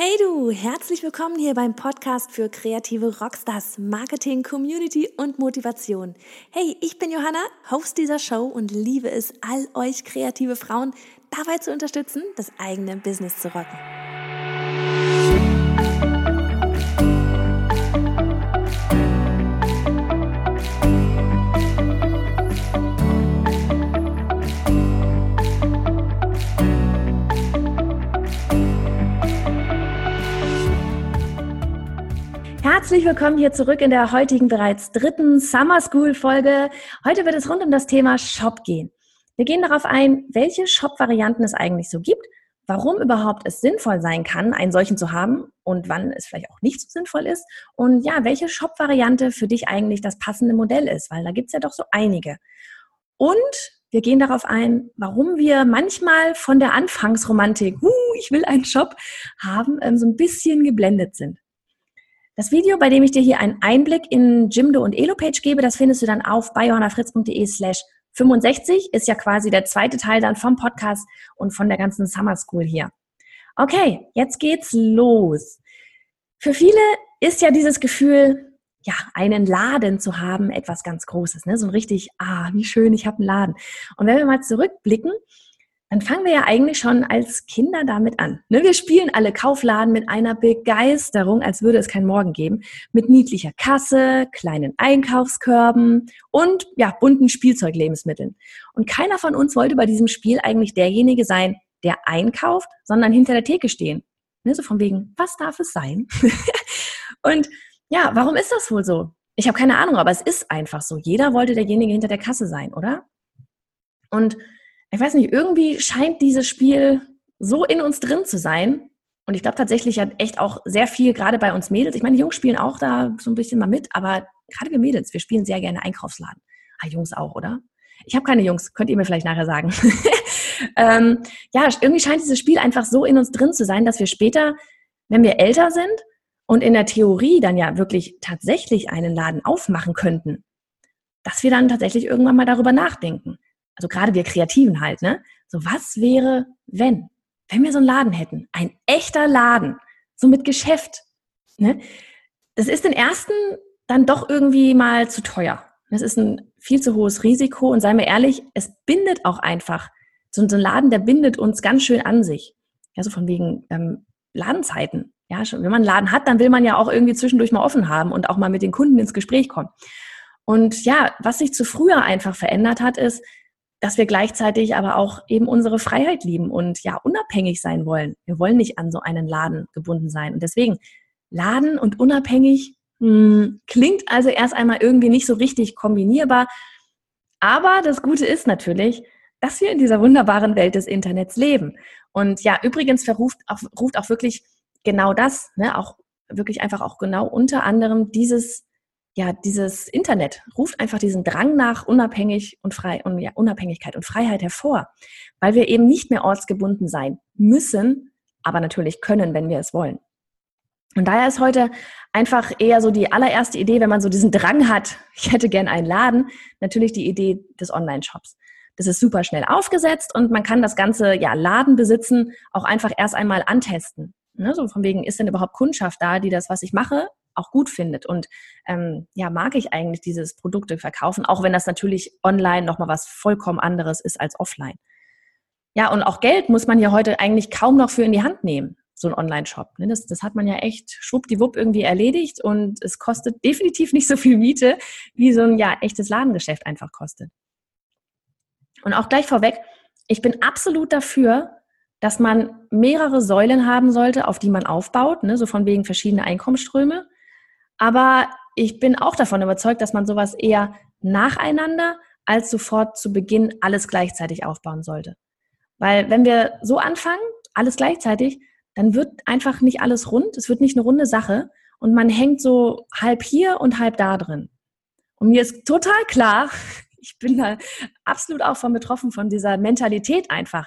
Hey du, herzlich willkommen hier beim Podcast für kreative Rockstars, Marketing, Community und Motivation. Hey, ich bin Johanna, Host dieser Show und liebe es, all euch kreative Frauen dabei zu unterstützen, das eigene Business zu rocken. Herzlich willkommen hier zurück in der heutigen bereits dritten Summer School Folge. Heute wird es rund um das Thema Shop gehen. Wir gehen darauf ein, welche Shop-Varianten es eigentlich so gibt, warum überhaupt es sinnvoll sein kann, einen solchen zu haben und wann es vielleicht auch nicht so sinnvoll ist und ja, welche Shop-Variante für dich eigentlich das passende Modell ist, weil da gibt es ja doch so einige. Und wir gehen darauf ein, warum wir manchmal von der Anfangsromantik, uh, ich will einen Shop haben, ähm, so ein bisschen geblendet sind. Das Video, bei dem ich dir hier einen Einblick in Jimdo und Elopage gebe, das findest du dann auf bei johannafritz.de slash 65, ist ja quasi der zweite Teil dann vom Podcast und von der ganzen Summer School hier. Okay, jetzt geht's los. Für viele ist ja dieses Gefühl, ja, einen Laden zu haben, etwas ganz Großes, ne? So ein richtig, ah, wie schön, ich habe einen Laden. Und wenn wir mal zurückblicken, dann fangen wir ja eigentlich schon als Kinder damit an. Ne, wir spielen alle Kaufladen mit einer Begeisterung, als würde es keinen Morgen geben, mit niedlicher Kasse, kleinen Einkaufskörben und ja, bunten Spielzeuglebensmitteln. Und keiner von uns wollte bei diesem Spiel eigentlich derjenige sein, der einkauft, sondern hinter der Theke stehen. Ne, so von wegen, was darf es sein? und ja, warum ist das wohl so? Ich habe keine Ahnung, aber es ist einfach so. Jeder wollte derjenige hinter der Kasse sein, oder? Und ich weiß nicht, irgendwie scheint dieses Spiel so in uns drin zu sein. Und ich glaube tatsächlich hat echt auch sehr viel, gerade bei uns Mädels. Ich meine, die Jungs spielen auch da so ein bisschen mal mit, aber gerade wir Mädels, wir spielen sehr gerne Einkaufsladen. Ah, Jungs auch, oder? Ich habe keine Jungs, könnt ihr mir vielleicht nachher sagen. ähm, ja, irgendwie scheint dieses Spiel einfach so in uns drin zu sein, dass wir später, wenn wir älter sind und in der Theorie dann ja wirklich tatsächlich einen Laden aufmachen könnten, dass wir dann tatsächlich irgendwann mal darüber nachdenken also gerade wir Kreativen halt, ne? So, was wäre, wenn? Wenn wir so einen Laden hätten, ein echter Laden, so mit Geschäft, ne? Das ist den ersten dann doch irgendwie mal zu teuer. Das ist ein viel zu hohes Risiko und seien wir ehrlich, es bindet auch einfach. So ein Laden, der bindet uns ganz schön an sich. Ja, so von wegen ähm, Ladenzeiten. Ja, schon, wenn man einen Laden hat, dann will man ja auch irgendwie zwischendurch mal offen haben und auch mal mit den Kunden ins Gespräch kommen. Und ja, was sich zu früher einfach verändert hat, ist, dass wir gleichzeitig aber auch eben unsere Freiheit lieben und ja unabhängig sein wollen. Wir wollen nicht an so einen Laden gebunden sein. Und deswegen Laden und unabhängig mh, hm, klingt also erst einmal irgendwie nicht so richtig kombinierbar. Aber das Gute ist natürlich, dass wir in dieser wunderbaren Welt des Internets leben. Und ja, übrigens verruft auch, ruft auch wirklich genau das, ne, auch wirklich einfach auch genau unter anderem dieses ja, dieses Internet ruft einfach diesen Drang nach unabhängig und frei und ja, Unabhängigkeit und Freiheit hervor, weil wir eben nicht mehr ortsgebunden sein müssen, aber natürlich können, wenn wir es wollen. Und daher ist heute einfach eher so die allererste Idee, wenn man so diesen Drang hat, ich hätte gern einen Laden, natürlich die Idee des Online-Shops. Das ist super schnell aufgesetzt und man kann das ganze ja, Laden besitzen auch einfach erst einmal antesten. Ne? So von wegen, ist denn überhaupt Kundschaft da, die das, was ich mache, auch gut findet. Und ähm, ja, mag ich eigentlich dieses Produkte verkaufen, auch wenn das natürlich online nochmal was vollkommen anderes ist als offline. Ja, und auch Geld muss man ja heute eigentlich kaum noch für in die Hand nehmen, so ein Online-Shop. Ne? Das, das hat man ja echt schwuppdiwupp irgendwie erledigt und es kostet definitiv nicht so viel Miete, wie so ein ja, echtes Ladengeschäft einfach kostet. Und auch gleich vorweg, ich bin absolut dafür, dass man mehrere Säulen haben sollte, auf die man aufbaut, ne? so von wegen verschiedene Einkommensströme. Aber ich bin auch davon überzeugt, dass man sowas eher nacheinander als sofort zu Beginn alles gleichzeitig aufbauen sollte. Weil wenn wir so anfangen, alles gleichzeitig, dann wird einfach nicht alles rund. Es wird nicht eine runde Sache und man hängt so halb hier und halb da drin. Und mir ist total klar, ich bin da absolut auch von betroffen von dieser Mentalität einfach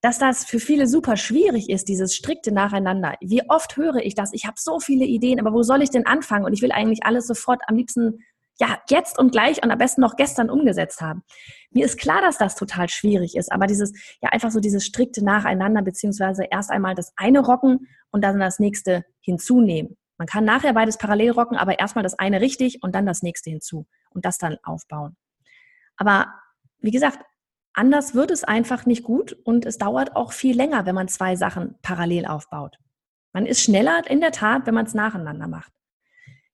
dass das für viele super schwierig ist, dieses strikte Nacheinander. Wie oft höre ich das? Ich habe so viele Ideen, aber wo soll ich denn anfangen? Und ich will eigentlich alles sofort am liebsten ja jetzt und gleich und am besten noch gestern umgesetzt haben. Mir ist klar, dass das total schwierig ist, aber dieses, ja einfach so dieses strikte Nacheinander, beziehungsweise erst einmal das eine rocken und dann das nächste hinzunehmen. Man kann nachher beides parallel rocken, aber erstmal das eine richtig und dann das nächste hinzu und das dann aufbauen. Aber wie gesagt, anders wird es einfach nicht gut und es dauert auch viel länger, wenn man zwei Sachen parallel aufbaut. Man ist schneller in der Tat, wenn man es nacheinander macht.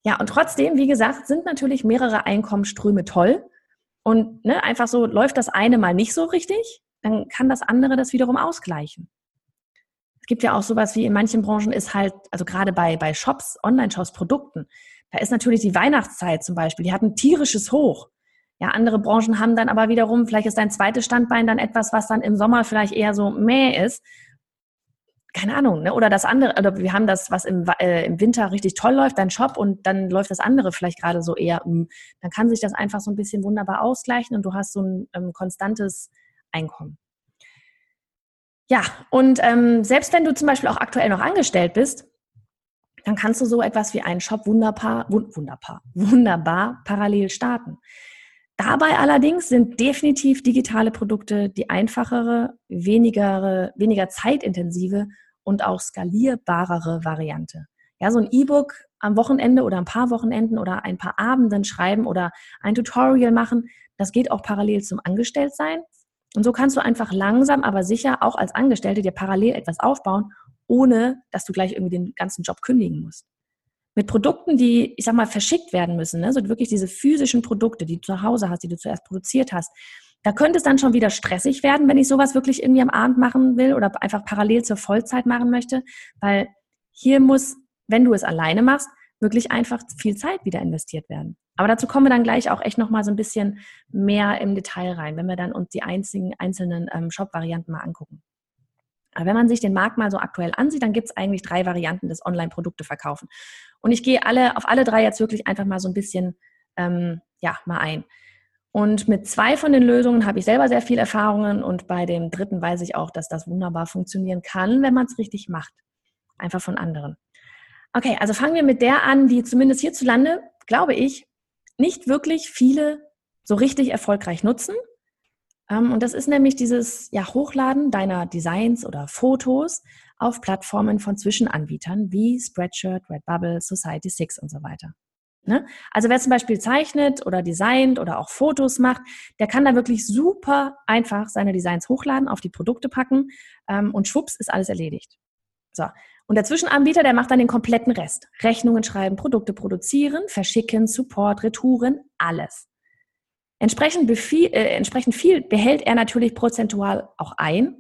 Ja, und trotzdem, wie gesagt, sind natürlich mehrere Einkommensströme toll. Und ne, einfach so läuft das eine mal nicht so richtig, dann kann das andere das wiederum ausgleichen. Es gibt ja auch sowas wie in manchen Branchen ist halt, also gerade bei, bei Shops, Online-Shops, Produkten, da ist natürlich die Weihnachtszeit zum Beispiel, die hat ein tierisches Hoch. Ja, andere Branchen haben dann aber wiederum, vielleicht ist dein zweites Standbein dann etwas, was dann im Sommer vielleicht eher so mäh ist keine Ahnung, ne? oder das andere, oder wir haben das, was im, äh, im Winter richtig toll läuft, dein Shop und dann läuft das andere vielleicht gerade so eher, mh. Hm, dann kann sich das einfach so ein bisschen wunderbar ausgleichen und du hast so ein ähm, konstantes Einkommen. Ja, und ähm, selbst wenn du zum Beispiel auch aktuell noch angestellt bist, dann kannst du so etwas wie einen Shop wunderbar, wunderbar, wunderbar parallel starten. Dabei allerdings sind definitiv digitale Produkte die einfachere, weniger, weniger zeitintensive und auch skalierbarere Variante. Ja, so ein E-Book am Wochenende oder ein paar Wochenenden oder ein paar Abenden schreiben oder ein Tutorial machen, das geht auch parallel zum Angestelltsein. Und so kannst du einfach langsam, aber sicher auch als Angestellte dir parallel etwas aufbauen, ohne dass du gleich irgendwie den ganzen Job kündigen musst. Mit Produkten, die, ich sag mal, verschickt werden müssen, ne? so wirklich diese physischen Produkte, die du zu Hause hast, die du zuerst produziert hast, da könnte es dann schon wieder stressig werden, wenn ich sowas wirklich irgendwie am Abend machen will oder einfach parallel zur Vollzeit machen möchte, weil hier muss, wenn du es alleine machst, wirklich einfach viel Zeit wieder investiert werden. Aber dazu kommen wir dann gleich auch echt nochmal so ein bisschen mehr im Detail rein, wenn wir dann uns die einzigen, einzelnen ähm, Shop-Varianten mal angucken. Aber wenn man sich den Markt mal so aktuell ansieht, dann gibt es eigentlich drei Varianten des Online-Produkte verkaufen. Und ich gehe alle auf alle drei jetzt wirklich einfach mal so ein bisschen ähm, ja mal ein. Und mit zwei von den Lösungen habe ich selber sehr viel Erfahrungen und bei dem dritten weiß ich auch, dass das wunderbar funktionieren kann, wenn man es richtig macht. Einfach von anderen. Okay, also fangen wir mit der an, die zumindest hierzulande, glaube ich, nicht wirklich viele so richtig erfolgreich nutzen. Ähm, und das ist nämlich dieses ja, Hochladen deiner Designs oder Fotos auf Plattformen von Zwischenanbietern wie Spreadshirt, Redbubble, Society6 und so weiter. Ne? Also wer zum Beispiel zeichnet oder designt oder auch Fotos macht, der kann da wirklich super einfach seine Designs hochladen, auf die Produkte packen ähm, und schwupps ist alles erledigt. So. Und der Zwischenanbieter, der macht dann den kompletten Rest. Rechnungen schreiben, Produkte produzieren, verschicken, Support, Retouren, alles. Entsprechend, befiel, äh, entsprechend viel behält er natürlich prozentual auch ein.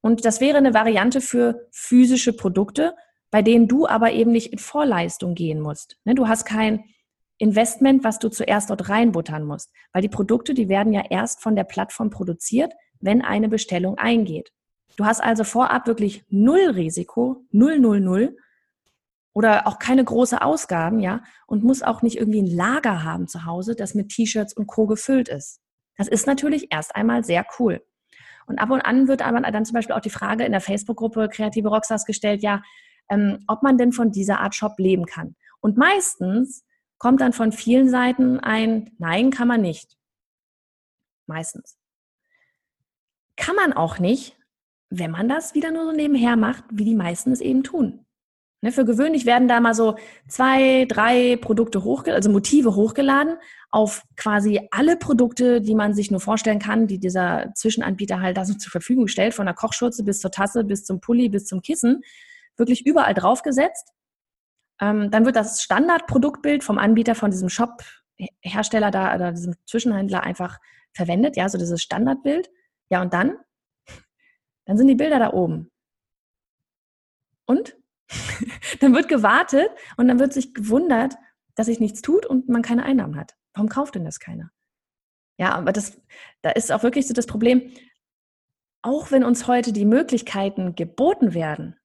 Und das wäre eine Variante für physische Produkte, bei denen du aber eben nicht in Vorleistung gehen musst. Ne, du hast kein Investment, was du zuerst dort reinbuttern musst. Weil die Produkte, die werden ja erst von der Plattform produziert, wenn eine Bestellung eingeht. Du hast also vorab wirklich null Risiko, null, null, null oder auch keine große Ausgaben, ja, und musst auch nicht irgendwie ein Lager haben zu Hause, das mit T-Shirts und Co. gefüllt ist. Das ist natürlich erst einmal sehr cool. Und ab und an wird aber dann zum Beispiel auch die Frage in der Facebook-Gruppe Kreative Rockstars gestellt, ja, ähm, ob man denn von dieser Art Shop leben kann. Und meistens kommt dann von vielen Seiten ein Nein, kann man nicht. Meistens. Kann man auch nicht, wenn man das wieder nur so nebenher macht, wie die meisten es eben tun. Ne, für gewöhnlich werden da mal so zwei, drei Produkte hochgeladen, also Motive hochgeladen auf quasi alle Produkte, die man sich nur vorstellen kann, die dieser Zwischenanbieter halt da so zur Verfügung stellt, von der Kochschürze bis zur Tasse, bis zum Pulli, bis zum Kissen, wirklich überall draufgesetzt. Ähm, dann wird das Standardproduktbild vom Anbieter von diesem Shop-Hersteller da oder diesem Zwischenhändler einfach verwendet, ja, so dieses Standardbild. Ja, und dann? Dann sind die Bilder da oben. Und? dann wird gewartet und dann wird sich gewundert, dass sich nichts tut und man keine Einnahmen hat. Warum kauft denn das keiner? Ja, aber das, da ist auch wirklich so das Problem, auch wenn uns heute die Möglichkeiten geboten werden,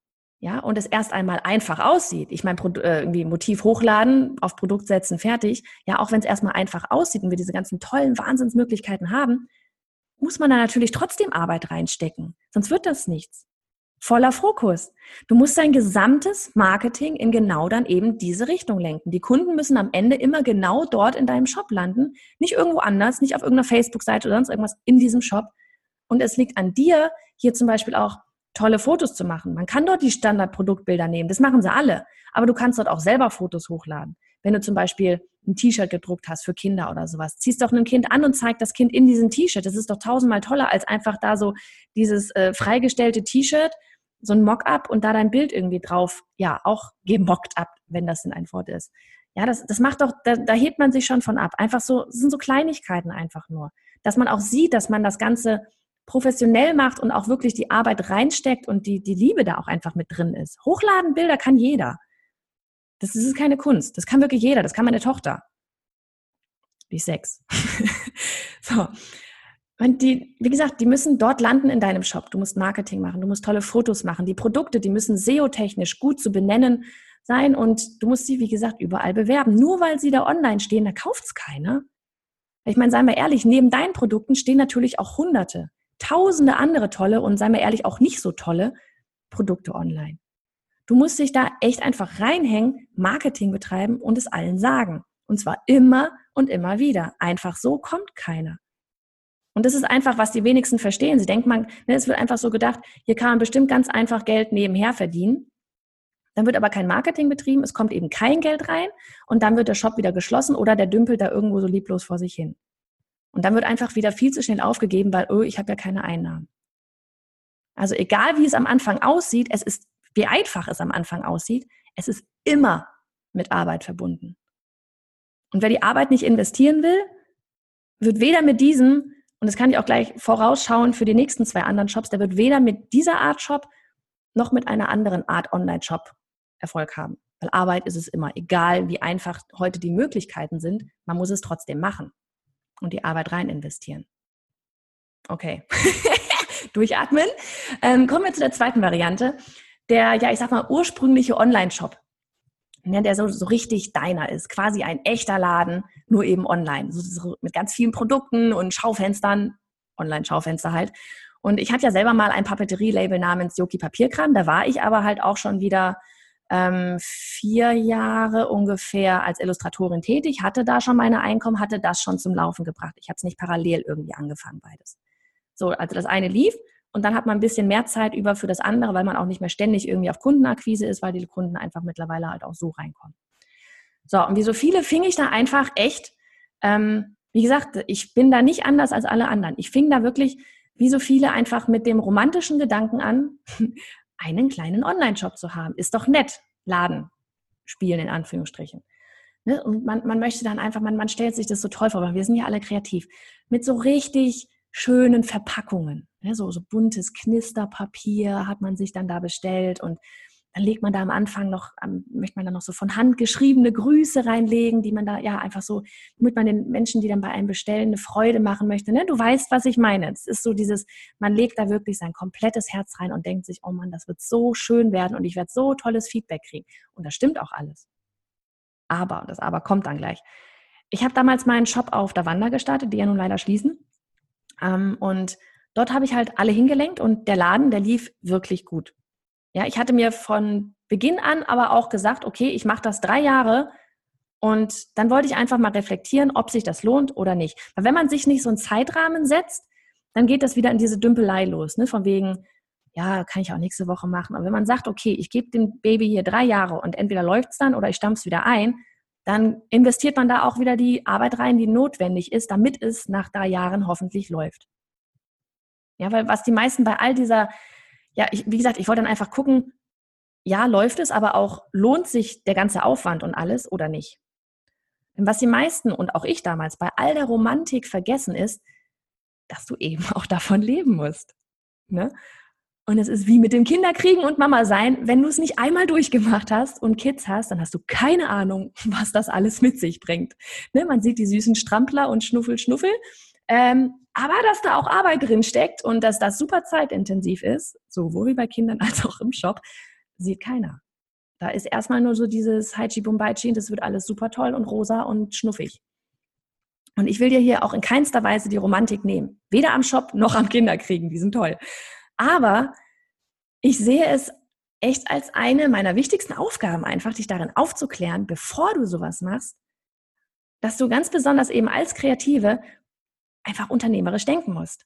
ja, und es erst einmal einfach aussieht. Ich meine, äh, irgendwie Motiv hochladen, auf Produkt setzen, fertig. Ja, auch wenn es erstmal einfach aussieht und wir diese ganzen tollen Wahnsinnsmöglichkeiten haben, muss man da natürlich trotzdem Arbeit reinstecken. Sonst wird das nichts. Voller Fokus. Du musst dein gesamtes Marketing in genau dann eben diese Richtung lenken. Die Kunden müssen am Ende immer genau dort in deinem Shop landen, nicht irgendwo anders, nicht auf irgendeiner Facebook-Seite oder sonst irgendwas, in diesem Shop. Und es liegt an dir, hier zum Beispiel auch tolle Fotos zu machen. Man kann dort die Standardproduktbilder nehmen, das machen sie alle. Aber du kannst dort auch selber Fotos hochladen. Wenn du zum Beispiel ein T-Shirt gedruckt hast für Kinder oder sowas, ziehst doch ein Kind an und zeigt das Kind in diesem T-Shirt. Das ist doch tausendmal toller, als einfach da so dieses äh, freigestellte T-Shirt, so ein Mock-up und da dein Bild irgendwie drauf, ja, auch gemockt ab, wenn das denn ein Wort ist. Ja, das, das macht doch, da, da hebt man sich schon von ab. Einfach so, das sind so Kleinigkeiten einfach nur. Dass man auch sieht, dass man das Ganze professionell macht und auch wirklich die Arbeit reinsteckt und die, die Liebe da auch einfach mit drin ist. Hochladen Bilder kann jeder. Das ist keine Kunst. Das kann wirklich jeder. Das kann meine Tochter. Die ist sechs. so. Und die, wie gesagt, die müssen dort landen in deinem Shop. Du musst Marketing machen, du musst tolle Fotos machen. Die Produkte, die müssen SEO-technisch gut zu benennen sein und du musst sie, wie gesagt, überall bewerben. Nur weil sie da online stehen, da kauft es keiner. Ich meine, seien wir ehrlich, neben deinen Produkten stehen natürlich auch Hunderte tausende andere tolle und sei mal ehrlich auch nicht so tolle Produkte online. Du musst dich da echt einfach reinhängen, Marketing betreiben und es allen sagen. Und zwar immer und immer wieder. Einfach so kommt keiner. Und das ist einfach, was die wenigsten verstehen. Sie denken, man, ne, es wird einfach so gedacht, hier kann man bestimmt ganz einfach Geld nebenher verdienen. Dann wird aber kein Marketing betrieben, es kommt eben kein Geld rein und dann wird der Shop wieder geschlossen oder der dümpelt da irgendwo so lieblos vor sich hin. Und dann wird einfach wieder viel zu schnell aufgegeben, weil, oh, ich habe ja keine Einnahmen. Also egal, wie es am Anfang aussieht, es ist, wie einfach es am Anfang aussieht, es ist immer mit Arbeit verbunden. Und wer die Arbeit nicht investieren will, wird weder mit diesem, und das kann ich auch gleich vorausschauen für die nächsten zwei anderen Shops, der wird weder mit dieser Art Shop noch mit einer anderen Art Online-Shop Erfolg haben. Weil Arbeit ist es immer, egal wie einfach heute die Möglichkeiten sind, man muss es trotzdem machen und die Arbeit rein investieren. Okay. Durchatmen. Ähm, kommen wir zu der zweiten Variante. Der, ja, ich sag mal, ursprüngliche Online-Shop. Ja, der so, so richtig deiner ist. Quasi ein echter Laden, nur eben online. So, so mit ganz vielen Produkten und Schaufenstern. Online-Schaufenster halt. Und ich hatte ja selber mal ein Papeterie-Label namens Yoki Papierkram. Da war ich aber halt auch schon wieder ähm, vier Jahre ungefähr als Illustratorin tätig, hatte da schon meine Einkommen, hatte das schon zum Laufen gebracht. Ich habe es nicht parallel irgendwie angefangen, beides. So, also das eine lief und dann hat man ein bisschen mehr Zeit über für das andere, weil man auch nicht mehr ständig irgendwie auf Kundenakquise ist, weil die Kunden einfach mittlerweile halt auch so reinkommen. So, und wie so viele fing ich da einfach echt, ähm, wie gesagt, ich bin da nicht anders als alle anderen. Ich fing da wirklich, wie so viele, einfach mit dem romantischen Gedanken an, einen kleinen Online-Shop zu haben. Ist doch nett. Laden spielen in Anführungsstrichen. Ne? Und man, man möchte dann einfach, man, man stellt sich das so toll vor, weil wir sind ja alle kreativ, mit so richtig schönen Verpackungen. Ne? So, so buntes Knisterpapier hat man sich dann da bestellt und dann legt man da am Anfang noch, möchte man da noch so von Hand geschriebene Grüße reinlegen, die man da ja einfach so, damit man den Menschen, die dann bei einem bestellen, eine Freude machen möchte. Ne? Du weißt, was ich meine. Es ist so dieses, man legt da wirklich sein komplettes Herz rein und denkt sich, oh Mann, das wird so schön werden und ich werde so tolles Feedback kriegen. Und das stimmt auch alles. Aber, und das Aber kommt dann gleich. Ich habe damals meinen Shop auf der Wander gestartet, die ja nun leider schließen. Ähm, und dort habe ich halt alle hingelenkt und der Laden, der lief wirklich gut. Ja, ich hatte mir von Beginn an aber auch gesagt, okay, ich mache das drei Jahre und dann wollte ich einfach mal reflektieren, ob sich das lohnt oder nicht. Weil wenn man sich nicht so einen Zeitrahmen setzt, dann geht das wieder in diese Dümpelei los, ne? Von wegen, ja, kann ich auch nächste Woche machen. Aber wenn man sagt, okay, ich gebe dem Baby hier drei Jahre und entweder läuft es dann oder ich stampfe es wieder ein, dann investiert man da auch wieder die Arbeit rein, die notwendig ist, damit es nach drei Jahren hoffentlich läuft. Ja, weil was die meisten bei all dieser ja, ich, wie gesagt, ich wollte dann einfach gucken, ja, läuft es, aber auch lohnt sich der ganze Aufwand und alles oder nicht? Denn was die meisten und auch ich damals bei all der Romantik vergessen ist, dass du eben auch davon leben musst. Ne? Und es ist wie mit dem Kinderkriegen und Mama sein, wenn du es nicht einmal durchgemacht hast und Kids hast, dann hast du keine Ahnung, was das alles mit sich bringt. Ne? Man sieht die süßen Strampler und Schnuffel, Schnuffel. Ähm, aber dass da auch Arbeit drin steckt und dass das super zeitintensiv ist, sowohl wie bei Kindern als auch im Shop, sieht keiner. Da ist erstmal nur so dieses Haichi Bumbaichi, das wird alles super toll und rosa und schnuffig. Und ich will dir hier auch in keinster Weise die Romantik nehmen. Weder am Shop noch am Kinderkriegen, die sind toll. Aber ich sehe es echt als eine meiner wichtigsten Aufgaben einfach, dich darin aufzuklären, bevor du sowas machst, dass du ganz besonders eben als Kreative einfach unternehmerisch denken musst.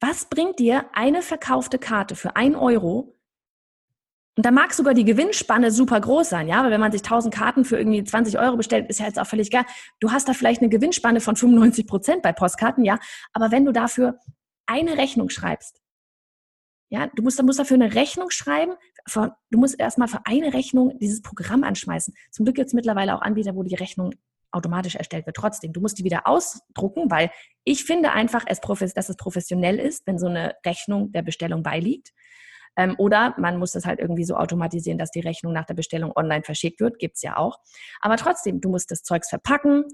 Was bringt dir eine verkaufte Karte für ein Euro? Und da mag sogar die Gewinnspanne super groß sein, ja, weil wenn man sich 1000 Karten für irgendwie 20 Euro bestellt, ist ja jetzt auch völlig geil. Du hast da vielleicht eine Gewinnspanne von 95 Prozent bei Postkarten, ja, aber wenn du dafür eine Rechnung schreibst, ja, du musst, du musst dafür eine Rechnung schreiben. Für, du musst erstmal für eine Rechnung dieses Programm anschmeißen. Zum Glück gibt es mittlerweile auch Anbieter, wo die Rechnung automatisch erstellt wird. Trotzdem, du musst die wieder ausdrucken, weil ich finde einfach, es, dass es professionell ist, wenn so eine Rechnung der Bestellung beiliegt. Ähm, oder man muss das halt irgendwie so automatisieren, dass die Rechnung nach der Bestellung online verschickt wird. Gibt's ja auch. Aber trotzdem, du musst das Zeugs verpacken,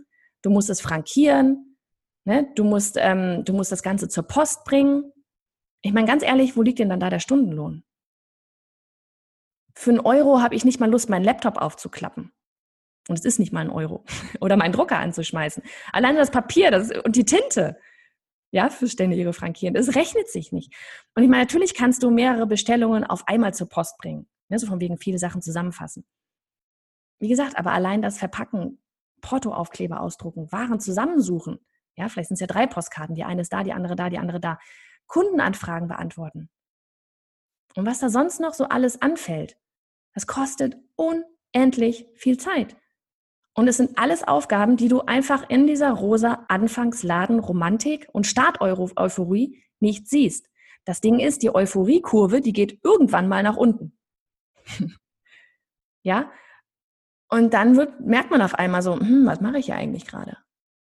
du musst es frankieren, ne? du, musst, ähm, du musst das Ganze zur Post bringen. Ich meine, ganz ehrlich, wo liegt denn dann da der Stundenlohn? Für einen Euro habe ich nicht mal Lust, meinen Laptop aufzuklappen. Und es ist nicht mal ein Euro. Oder meinen Drucker anzuschmeißen. Alleine das Papier das, und die Tinte, ja, für ständige Frankieren, das rechnet sich nicht. Und ich meine, natürlich kannst du mehrere Bestellungen auf einmal zur Post bringen. Ne, so von wegen viele Sachen zusammenfassen. Wie gesagt, aber allein das Verpacken, Portoaufkleber ausdrucken, Waren zusammensuchen. Ja, vielleicht sind es ja drei Postkarten. Die eine ist da, die andere da, die andere da. Kundenanfragen beantworten. Und was da sonst noch so alles anfällt, das kostet unendlich viel Zeit. Und es sind alles Aufgaben, die du einfach in dieser rosa Anfangsladen-Romantik und Start-Euphorie nicht siehst. Das Ding ist, die Euphoriekurve, die geht irgendwann mal nach unten. ja? Und dann wird, merkt man auf einmal so, hm, was mache ich hier eigentlich gerade?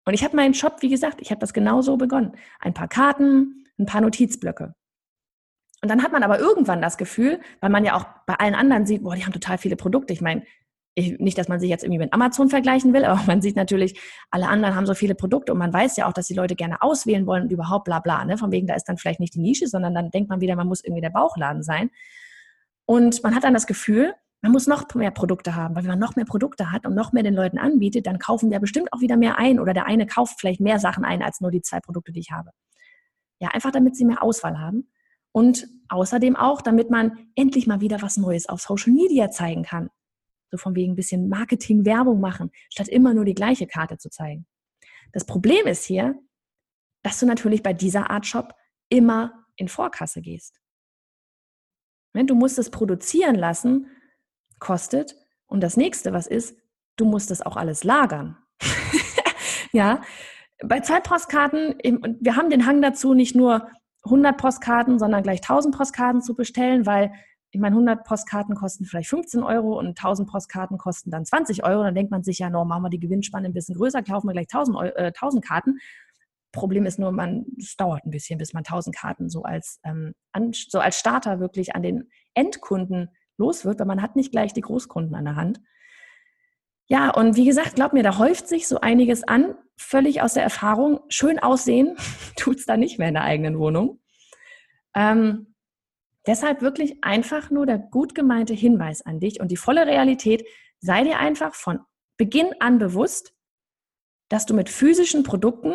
Und ich habe meinen Shop, wie gesagt, ich habe das genau so begonnen. Ein paar Karten, ein paar Notizblöcke. Und dann hat man aber irgendwann das Gefühl, weil man ja auch bei allen anderen sieht, boah, die haben total viele Produkte. Ich meine, ich, nicht, dass man sich jetzt irgendwie mit Amazon vergleichen will, aber man sieht natürlich, alle anderen haben so viele Produkte und man weiß ja auch, dass die Leute gerne auswählen wollen und überhaupt bla bla. Ne? Von wegen, da ist dann vielleicht nicht die Nische, sondern dann denkt man wieder, man muss irgendwie der Bauchladen sein. Und man hat dann das Gefühl, man muss noch mehr Produkte haben, weil wenn man noch mehr Produkte hat und noch mehr den Leuten anbietet, dann kaufen der bestimmt auch wieder mehr ein oder der eine kauft vielleicht mehr Sachen ein als nur die zwei Produkte, die ich habe. Ja, einfach damit sie mehr Auswahl haben und außerdem auch, damit man endlich mal wieder was Neues auf Social Media zeigen kann. So von wegen ein bisschen Marketing, Werbung machen, statt immer nur die gleiche Karte zu zeigen. Das Problem ist hier, dass du natürlich bei dieser Art Shop immer in Vorkasse gehst. Du musst es produzieren lassen, kostet. Und das nächste, was ist, du musst es auch alles lagern. ja, bei Zeitpostkarten, wir haben den Hang dazu, nicht nur 100 Postkarten, sondern gleich 1000 Postkarten zu bestellen, weil ich meine, 100 Postkarten kosten vielleicht 15 Euro und 1000 Postkarten kosten dann 20 Euro. Dann denkt man sich ja, no, machen wir die Gewinnspanne ein bisschen größer, kaufen wir gleich 1000, Euro, äh, 1000 Karten. Problem ist nur, man, es dauert ein bisschen, bis man 1000 Karten so als, ähm, an, so als Starter wirklich an den Endkunden los wird, weil man hat nicht gleich die Großkunden an der Hand. Ja, und wie gesagt, glaub mir, da häuft sich so einiges an, völlig aus der Erfahrung. Schön aussehen tut's da nicht mehr in der eigenen Wohnung. Ähm, Deshalb wirklich einfach nur der gut gemeinte Hinweis an dich und die volle Realität. Sei dir einfach von Beginn an bewusst, dass du mit physischen Produkten,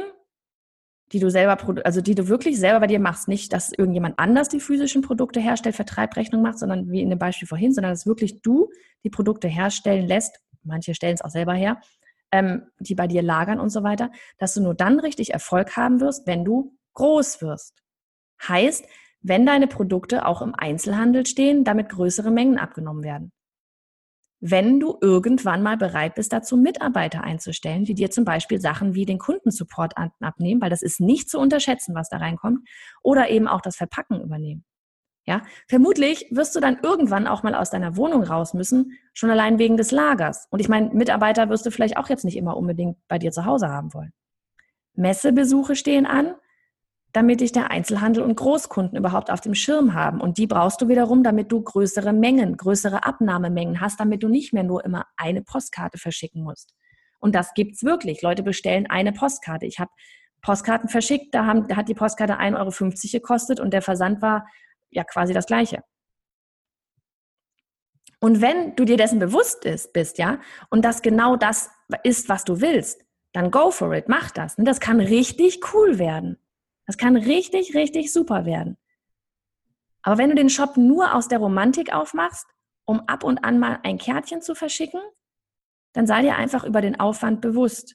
die du selber, also die du wirklich selber bei dir machst, nicht, dass irgendjemand anders die physischen Produkte herstellt, Vertreibrechnung macht, sondern wie in dem Beispiel vorhin, sondern dass wirklich du die Produkte herstellen lässt. Manche stellen es auch selber her, ähm, die bei dir lagern und so weiter, dass du nur dann richtig Erfolg haben wirst, wenn du groß wirst. Heißt, wenn deine Produkte auch im Einzelhandel stehen, damit größere Mengen abgenommen werden. Wenn du irgendwann mal bereit bist, dazu Mitarbeiter einzustellen, die dir zum Beispiel Sachen wie den Kundensupport abnehmen, weil das ist nicht zu unterschätzen, was da reinkommt, oder eben auch das Verpacken übernehmen. Ja, vermutlich wirst du dann irgendwann auch mal aus deiner Wohnung raus müssen, schon allein wegen des Lagers. Und ich meine, Mitarbeiter wirst du vielleicht auch jetzt nicht immer unbedingt bei dir zu Hause haben wollen. Messebesuche stehen an, damit dich der Einzelhandel und Großkunden überhaupt auf dem Schirm haben. Und die brauchst du wiederum, damit du größere Mengen, größere Abnahmemengen hast, damit du nicht mehr nur immer eine Postkarte verschicken musst. Und das gibt's wirklich. Leute bestellen eine Postkarte. Ich habe Postkarten verschickt, da, haben, da hat die Postkarte 1,50 Euro gekostet und der Versand war ja quasi das gleiche. Und wenn du dir dessen bewusst ist, bist, ja, und das genau das ist, was du willst, dann go for it, mach das. Das kann richtig cool werden. Das kann richtig, richtig super werden. Aber wenn du den Shop nur aus der Romantik aufmachst, um ab und an mal ein Kärtchen zu verschicken, dann sei dir einfach über den Aufwand bewusst.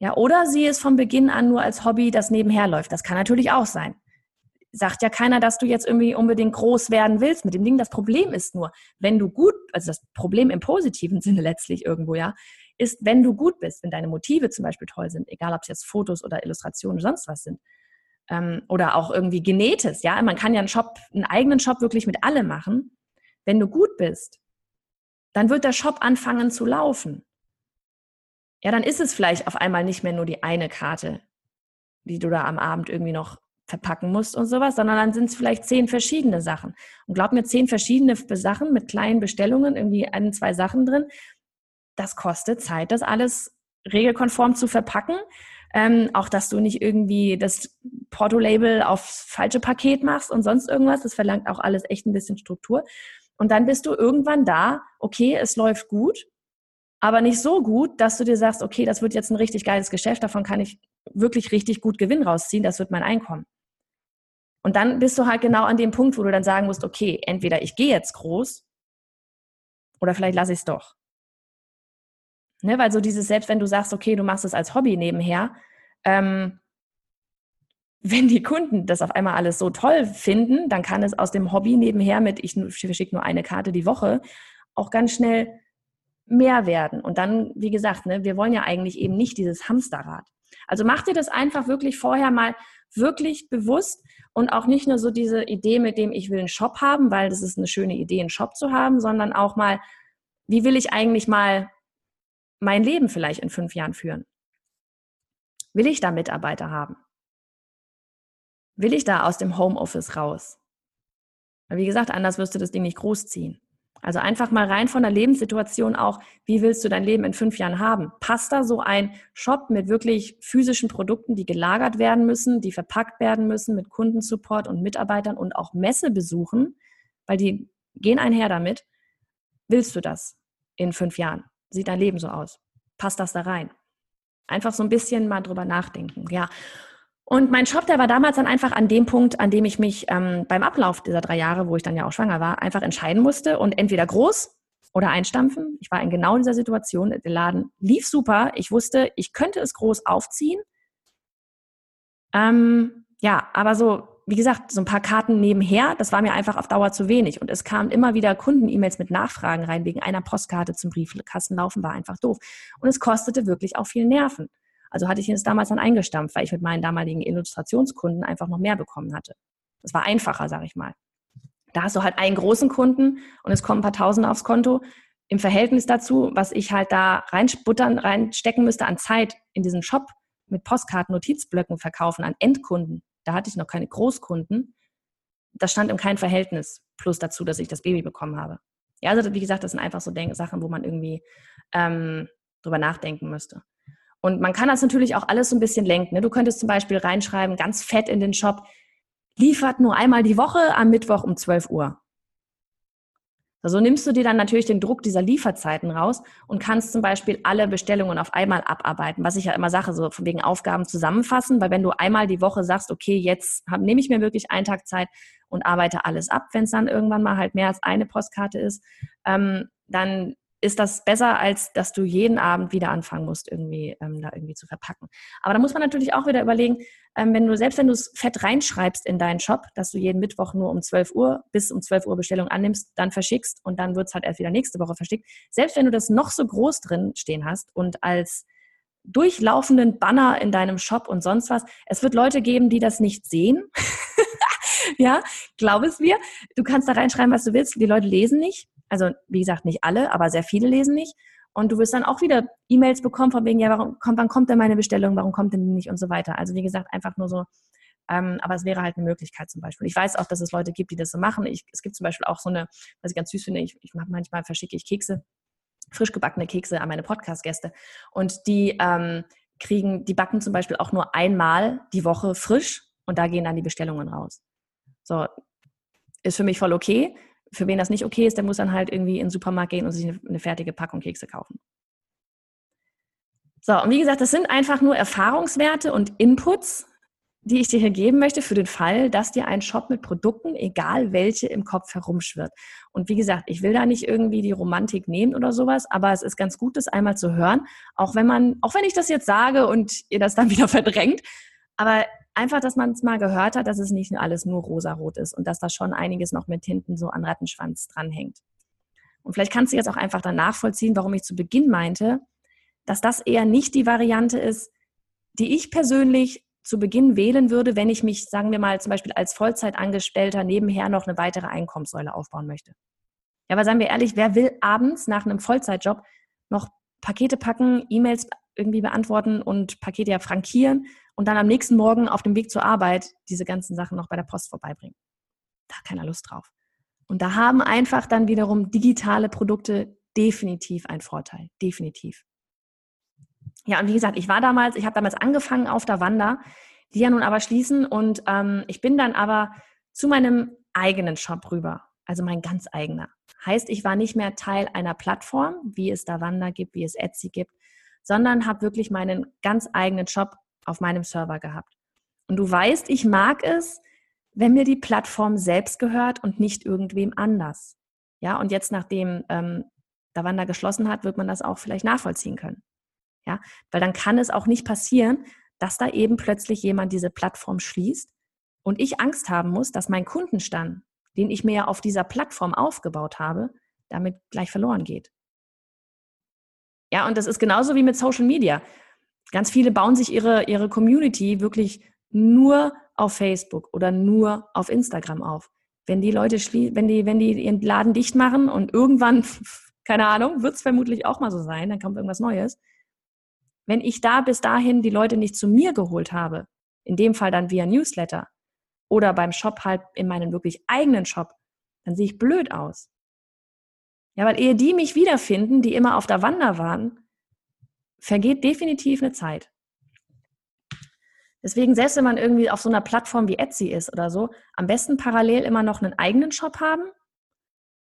Ja, oder sieh es von Beginn an nur als Hobby, das nebenher läuft. Das kann natürlich auch sein. Sagt ja keiner, dass du jetzt irgendwie unbedingt groß werden willst mit dem Ding. Das Problem ist nur, wenn du gut, also das Problem im positiven Sinne letztlich irgendwo, ja, ist, wenn du gut bist, wenn deine Motive zum Beispiel toll sind, egal ob es jetzt Fotos oder Illustrationen oder sonst was sind, ähm, oder auch irgendwie Genetes, ja, man kann ja einen Shop, einen eigenen Shop wirklich mit allem machen. Wenn du gut bist, dann wird der Shop anfangen zu laufen. Ja, dann ist es vielleicht auf einmal nicht mehr nur die eine Karte, die du da am Abend irgendwie noch verpacken musst und sowas, sondern dann sind es vielleicht zehn verschiedene Sachen. Und glaub mir, zehn verschiedene Sachen mit kleinen Bestellungen, irgendwie ein, zwei Sachen drin, das kostet Zeit, das alles regelkonform zu verpacken. Ähm, auch, dass du nicht irgendwie das Porto-Label aufs falsche Paket machst und sonst irgendwas. Das verlangt auch alles echt ein bisschen Struktur. Und dann bist du irgendwann da, okay, es läuft gut, aber nicht so gut, dass du dir sagst, okay, das wird jetzt ein richtig geiles Geschäft, davon kann ich wirklich richtig gut Gewinn rausziehen, das wird mein Einkommen. Und dann bist du halt genau an dem Punkt, wo du dann sagen musst, okay, entweder ich gehe jetzt groß oder vielleicht lasse ich es doch. Ne, weil so dieses, selbst wenn du sagst, okay, du machst es als Hobby nebenher, ähm, wenn die Kunden das auf einmal alles so toll finden, dann kann es aus dem Hobby nebenher mit, ich verschicke nur eine Karte die Woche, auch ganz schnell mehr werden. Und dann, wie gesagt, ne, wir wollen ja eigentlich eben nicht dieses Hamsterrad. Also mach dir das einfach wirklich vorher mal wirklich bewusst und auch nicht nur so diese Idee mit dem, ich will einen Shop haben, weil das ist eine schöne Idee, einen Shop zu haben, sondern auch mal, wie will ich eigentlich mal mein Leben vielleicht in fünf Jahren führen? Will ich da Mitarbeiter haben? Will ich da aus dem Homeoffice raus? Weil wie gesagt, anders wirst du das Ding nicht großziehen. Also einfach mal rein von der Lebenssituation auch, wie willst du dein Leben in fünf Jahren haben? Passt da so ein Shop mit wirklich physischen Produkten, die gelagert werden müssen, die verpackt werden müssen mit Kundensupport und Mitarbeitern und auch Messebesuchen, weil die gehen einher damit. Willst du das in fünf Jahren? Sieht dein Leben so aus? Passt das da rein? Einfach so ein bisschen mal drüber nachdenken, ja. Und mein Shop, der war damals dann einfach an dem Punkt, an dem ich mich ähm, beim Ablauf dieser drei Jahre, wo ich dann ja auch schwanger war, einfach entscheiden musste und entweder groß oder einstampfen. Ich war in genau dieser Situation. Der Laden lief super. Ich wusste, ich könnte es groß aufziehen. Ähm, ja, aber so wie gesagt, so ein paar Karten nebenher, das war mir einfach auf Dauer zu wenig. Und es kamen immer wieder Kunden-E-Mails mit Nachfragen rein, wegen einer Postkarte zum Briefkasten laufen, war einfach doof. Und es kostete wirklich auch viel Nerven. Also hatte ich es damals dann eingestampft, weil ich mit meinen damaligen Illustrationskunden einfach noch mehr bekommen hatte. Das war einfacher, sag ich mal. Da hast du halt einen großen Kunden und es kommen ein paar Tausende aufs Konto. Im Verhältnis dazu, was ich halt da reinsputtern, reinstecken müsste an Zeit in diesen Shop mit Postkarten, Notizblöcken verkaufen an Endkunden, da hatte ich noch keine Großkunden. Das stand im kein Verhältnis, plus dazu, dass ich das Baby bekommen habe. Ja, also wie gesagt, das sind einfach so Sachen, wo man irgendwie ähm, drüber nachdenken müsste. Und man kann das natürlich auch alles so ein bisschen lenken. Ne? Du könntest zum Beispiel reinschreiben, ganz fett in den Shop, liefert nur einmal die Woche am Mittwoch um 12 Uhr. So nimmst du dir dann natürlich den Druck dieser Lieferzeiten raus und kannst zum Beispiel alle Bestellungen auf einmal abarbeiten, was ich ja immer sage, so von wegen Aufgaben zusammenfassen, weil wenn du einmal die Woche sagst, okay, jetzt nehme ich mir wirklich einen Tag Zeit und arbeite alles ab, wenn es dann irgendwann mal halt mehr als eine Postkarte ist, ähm, dann ist das besser, als dass du jeden Abend wieder anfangen musst, irgendwie ähm, da irgendwie zu verpacken. Aber da muss man natürlich auch wieder überlegen, ähm, wenn du, selbst wenn du es fett reinschreibst in deinen Shop, dass du jeden Mittwoch nur um 12 Uhr bis um 12 Uhr Bestellung annimmst, dann verschickst und dann wird es halt erst wieder nächste Woche verschickt. Selbst wenn du das noch so groß drin stehen hast und als durchlaufenden Banner in deinem Shop und sonst was, es wird Leute geben, die das nicht sehen. ja, glaub es mir. Du kannst da reinschreiben, was du willst. Die Leute lesen nicht. Also wie gesagt, nicht alle, aber sehr viele lesen nicht. Und du wirst dann auch wieder E-Mails bekommen von wegen, ja, warum kommt, wann kommt denn meine Bestellung, warum kommt denn die nicht und so weiter. Also wie gesagt, einfach nur so, ähm, aber es wäre halt eine Möglichkeit zum Beispiel. Ich weiß auch, dass es Leute gibt, die das so machen. Ich, es gibt zum Beispiel auch so eine, was ich ganz süß finde, ich, ich manchmal verschicke ich Kekse, frisch gebackene Kekse an meine Podcast-Gäste. Und die ähm, kriegen, die backen zum Beispiel auch nur einmal die Woche frisch und da gehen dann die Bestellungen raus. So, ist für mich voll okay. Für wen das nicht okay ist, der muss dann halt irgendwie in den Supermarkt gehen und sich eine, eine fertige Packung Kekse kaufen. So, und wie gesagt, das sind einfach nur Erfahrungswerte und Inputs, die ich dir hier geben möchte für den Fall, dass dir ein Shop mit Produkten, egal welche, im Kopf herumschwirrt. Und wie gesagt, ich will da nicht irgendwie die Romantik nehmen oder sowas, aber es ist ganz gut, das einmal zu hören, auch wenn man, auch wenn ich das jetzt sage und ihr das dann wieder verdrängt, aber einfach, dass man es mal gehört hat, dass es nicht alles nur rosarot ist und dass da schon einiges noch mit hinten so an Rattenschwanz dranhängt. Und vielleicht kannst du jetzt auch einfach dann nachvollziehen, warum ich zu Beginn meinte, dass das eher nicht die Variante ist, die ich persönlich zu Beginn wählen würde, wenn ich mich, sagen wir mal, zum Beispiel als Vollzeitangestellter nebenher noch eine weitere Einkommenssäule aufbauen möchte. Ja, aber seien wir ehrlich, wer will abends nach einem Vollzeitjob noch Pakete packen, E-Mails irgendwie beantworten und Pakete ja frankieren und dann am nächsten Morgen auf dem Weg zur Arbeit diese ganzen Sachen noch bei der Post vorbeibringen? Da hat keiner Lust drauf. Und da haben einfach dann wiederum digitale Produkte definitiv einen Vorteil. Definitiv. Ja, und wie gesagt, ich war damals, ich habe damals angefangen auf der Wanda, die ja nun aber schließen und ähm, ich bin dann aber zu meinem eigenen Shop rüber, also mein ganz eigener. Heißt, ich war nicht mehr Teil einer Plattform, wie es da Wanda gibt, wie es Etsy gibt, sondern habe wirklich meinen ganz eigenen Shop auf meinem Server gehabt. Und du weißt, ich mag es, wenn mir die Plattform selbst gehört und nicht irgendwem anders. Ja, und jetzt, nachdem ähm, Davanda geschlossen hat, wird man das auch vielleicht nachvollziehen können. Ja, weil dann kann es auch nicht passieren, dass da eben plötzlich jemand diese Plattform schließt und ich Angst haben muss, dass mein Kundenstand, den ich mir ja auf dieser Plattform aufgebaut habe, damit gleich verloren geht. Ja, und das ist genauso wie mit Social Media. Ganz viele bauen sich ihre, ihre Community wirklich nur auf Facebook oder nur auf Instagram auf. Wenn die Leute wenn die, wenn die ihren Laden dicht machen und irgendwann, keine Ahnung, wird es vermutlich auch mal so sein, dann kommt irgendwas Neues, wenn ich da bis dahin die Leute nicht zu mir geholt habe, in dem Fall dann via Newsletter oder beim Shop halt in meinen wirklich eigenen Shop, dann sehe ich blöd aus. Ja, weil ehe die mich wiederfinden, die immer auf der Wander waren, vergeht definitiv eine Zeit. Deswegen, selbst wenn man irgendwie auf so einer Plattform wie Etsy ist oder so, am besten parallel immer noch einen eigenen Shop haben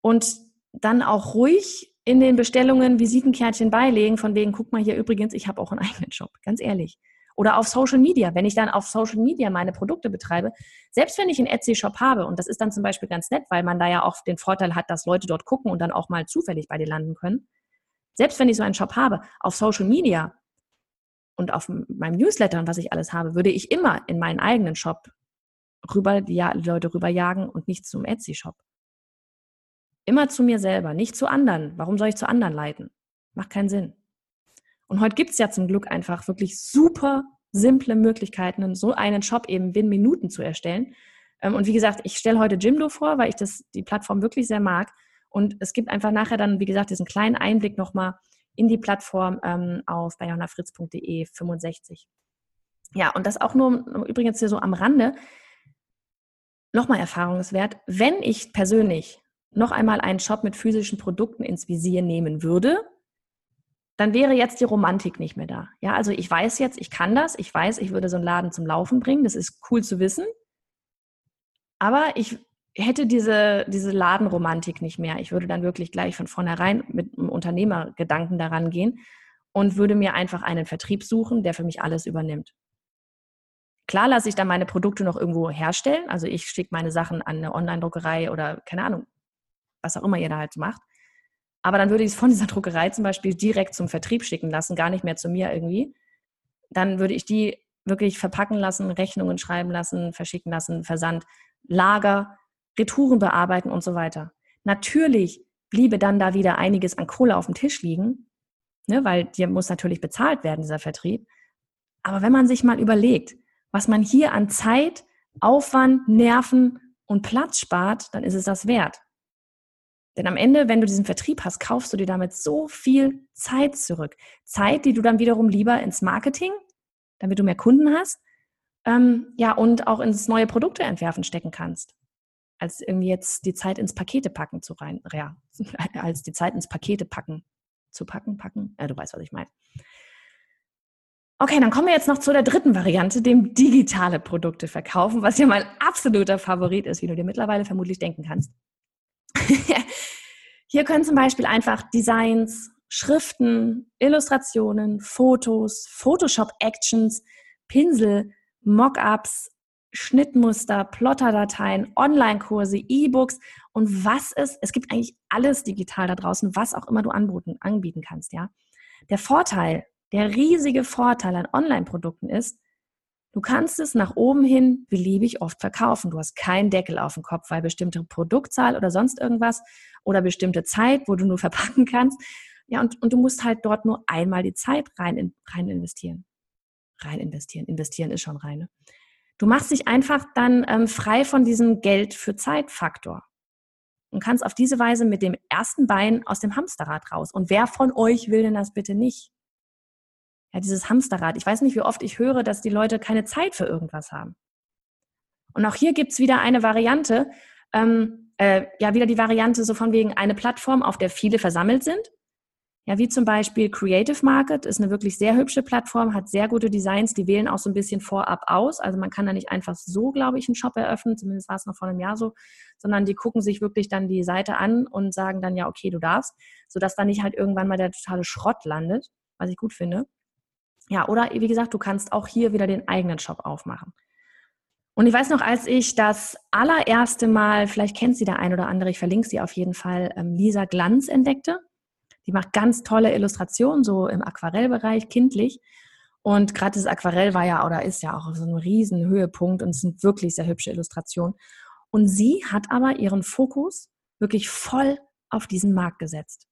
und dann auch ruhig in den Bestellungen Visitenkärtchen beilegen, von wegen, guck mal hier übrigens, ich habe auch einen eigenen Shop, ganz ehrlich. Oder auf Social Media, wenn ich dann auf Social Media meine Produkte betreibe, selbst wenn ich einen Etsy-Shop habe, und das ist dann zum Beispiel ganz nett, weil man da ja auch den Vorteil hat, dass Leute dort gucken und dann auch mal zufällig bei dir landen können. Selbst wenn ich so einen Shop habe, auf Social Media und auf meinem Newsletter und was ich alles habe, würde ich immer in meinen eigenen Shop rüber, die Leute rüberjagen und nicht zum Etsy-Shop. Immer zu mir selber, nicht zu anderen. Warum soll ich zu anderen leiten? Macht keinen Sinn. Und heute gibt's ja zum Glück einfach wirklich super simple Möglichkeiten, so einen Shop eben binnen Minuten zu erstellen. Ähm, und wie gesagt, ich stelle heute Jimdo vor, weil ich das, die Plattform wirklich sehr mag. Und es gibt einfach nachher dann, wie gesagt, diesen kleinen Einblick nochmal in die Plattform ähm, auf bayonafritz.de 65. Ja, und das auch nur übrigens hier so am Rande. Nochmal erfahrungswert, wenn ich persönlich noch einmal einen Shop mit physischen Produkten ins Visier nehmen würde, dann wäre jetzt die Romantik nicht mehr da. Ja, also ich weiß jetzt, ich kann das, ich weiß, ich würde so einen Laden zum Laufen bringen, das ist cool zu wissen. Aber ich hätte diese, diese Ladenromantik nicht mehr. Ich würde dann wirklich gleich von vornherein mit einem Unternehmergedanken daran gehen und würde mir einfach einen Vertrieb suchen, der für mich alles übernimmt. Klar lasse ich dann meine Produkte noch irgendwo herstellen. Also ich schicke meine Sachen an eine Online-Druckerei oder keine Ahnung, was auch immer ihr da halt macht. Aber dann würde ich es von dieser Druckerei zum Beispiel direkt zum Vertrieb schicken lassen, gar nicht mehr zu mir irgendwie. Dann würde ich die wirklich verpacken lassen, Rechnungen schreiben lassen, verschicken lassen, Versand, Lager, Retouren bearbeiten und so weiter. Natürlich bliebe dann da wieder einiges an Kohle auf dem Tisch liegen, ne, weil dir muss natürlich bezahlt werden, dieser Vertrieb. Aber wenn man sich mal überlegt, was man hier an Zeit, Aufwand, Nerven und Platz spart, dann ist es das wert. Denn am Ende, wenn du diesen Vertrieb hast, kaufst du dir damit so viel Zeit zurück. Zeit, die du dann wiederum lieber ins Marketing, damit du mehr Kunden hast, ähm, ja, und auch ins neue Produkte entwerfen stecken kannst. Als irgendwie jetzt die Zeit ins Pakete packen zu rein, ja, als die Zeit ins Pakete packen, zu packen, packen, ja, du weißt, was ich meine. Okay, dann kommen wir jetzt noch zu der dritten Variante, dem digitale Produkte verkaufen, was ja mein absoluter Favorit ist, wie du dir mittlerweile vermutlich denken kannst. Hier können zum Beispiel einfach Designs, Schriften, Illustrationen, Fotos, Photoshop-Actions, Pinsel, Mockups, Schnittmuster, Plotterdateien, Online-Kurse, E-Books und was es, es gibt eigentlich alles digital da draußen, was auch immer du anbieten, anbieten kannst, ja. Der Vorteil, der riesige Vorteil an Online-Produkten ist, du kannst es nach oben hin beliebig oft verkaufen. Du hast keinen Deckel auf dem Kopf, weil bestimmte Produktzahl oder sonst irgendwas oder bestimmte Zeit, wo du nur verpacken kannst. Ja, und, und du musst halt dort nur einmal die Zeit rein, in, rein investieren. Rein investieren. Investieren ist schon rein. Ne? Du machst dich einfach dann ähm, frei von diesem Geld für Zeitfaktor und kannst auf diese Weise mit dem ersten Bein aus dem Hamsterrad raus. Und wer von euch will denn das bitte nicht? Ja, dieses Hamsterrad. Ich weiß nicht, wie oft ich höre, dass die Leute keine Zeit für irgendwas haben. Und auch hier gibt's wieder eine Variante, ähm, äh, ja, wieder die Variante so von wegen eine Plattform, auf der viele versammelt sind ja, wie zum Beispiel Creative Market ist eine wirklich sehr hübsche Plattform, hat sehr gute Designs, die wählen auch so ein bisschen vorab aus. Also man kann da nicht einfach so, glaube ich, einen Shop eröffnen, zumindest war es noch vor einem Jahr so, sondern die gucken sich wirklich dann die Seite an und sagen dann, ja, okay, du darfst, sodass da nicht halt irgendwann mal der totale Schrott landet, was ich gut finde. Ja, oder wie gesagt, du kannst auch hier wieder den eigenen Shop aufmachen. Und ich weiß noch, als ich das allererste Mal, vielleicht kennt sie der ein oder andere, ich verlinke sie auf jeden Fall, ähm, Lisa Glanz entdeckte. Die macht ganz tolle Illustrationen, so im Aquarellbereich, kindlich. Und gerade das Aquarell war ja oder ist ja auch so ein riesen Höhepunkt und es sind wirklich sehr hübsche Illustrationen. Und sie hat aber ihren Fokus wirklich voll auf diesen Markt gesetzt.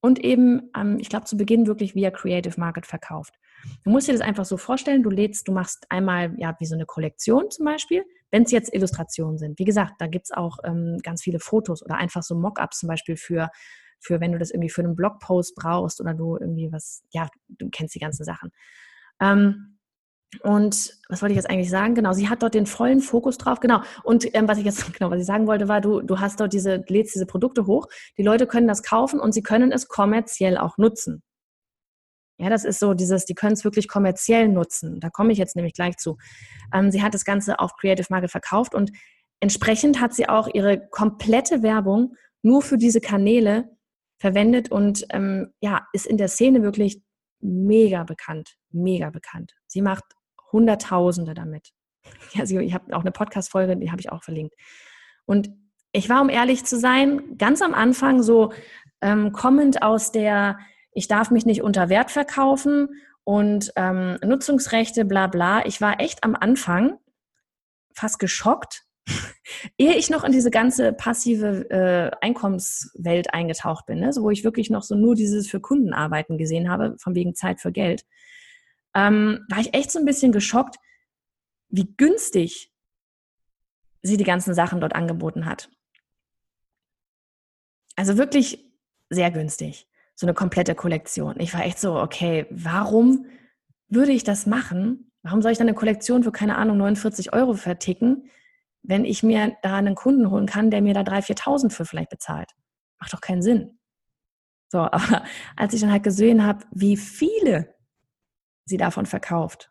Und eben, ähm, ich glaube, zu Beginn wirklich via Creative Market verkauft. Du musst dir das einfach so vorstellen, du lädst, du machst einmal ja wie so eine Kollektion zum Beispiel, wenn es jetzt Illustrationen sind. Wie gesagt, da gibt es auch ähm, ganz viele Fotos oder einfach so Mockups zum Beispiel für für wenn du das irgendwie für einen Blogpost brauchst oder du irgendwie was, ja, du kennst die ganzen Sachen. Ähm, und was wollte ich jetzt eigentlich sagen? Genau, sie hat dort den vollen Fokus drauf. Genau. Und ähm, was ich jetzt genau, was ich sagen wollte, war, du, du hast dort diese, lädst diese Produkte hoch. Die Leute können das kaufen und sie können es kommerziell auch nutzen. Ja, das ist so dieses, die können es wirklich kommerziell nutzen. Da komme ich jetzt nämlich gleich zu. Ähm, sie hat das Ganze auf Creative Market verkauft und entsprechend hat sie auch ihre komplette Werbung nur für diese Kanäle verwendet und ähm, ja, ist in der Szene wirklich mega bekannt, mega bekannt. Sie macht Hunderttausende damit. Ja, sie, ich habe auch eine Podcast-Folge, die habe ich auch verlinkt. Und ich war, um ehrlich zu sein, ganz am Anfang so ähm, kommend aus der, ich darf mich nicht unter Wert verkaufen und ähm, Nutzungsrechte, bla bla. Ich war echt am Anfang fast geschockt, ehe ich noch in diese ganze passive äh, Einkommenswelt eingetaucht bin, ne, so wo ich wirklich noch so nur dieses für Kunden arbeiten gesehen habe, von wegen Zeit für Geld, ähm, war ich echt so ein bisschen geschockt, wie günstig sie die ganzen Sachen dort angeboten hat. Also wirklich sehr günstig. So eine komplette Kollektion. Ich war echt so, okay, warum würde ich das machen? Warum soll ich dann eine Kollektion für, keine Ahnung, 49 Euro verticken, wenn ich mir da einen Kunden holen kann, der mir da 3.000, 4.000 für vielleicht bezahlt. Macht doch keinen Sinn. So, aber als ich dann halt gesehen habe, wie viele sie davon verkauft,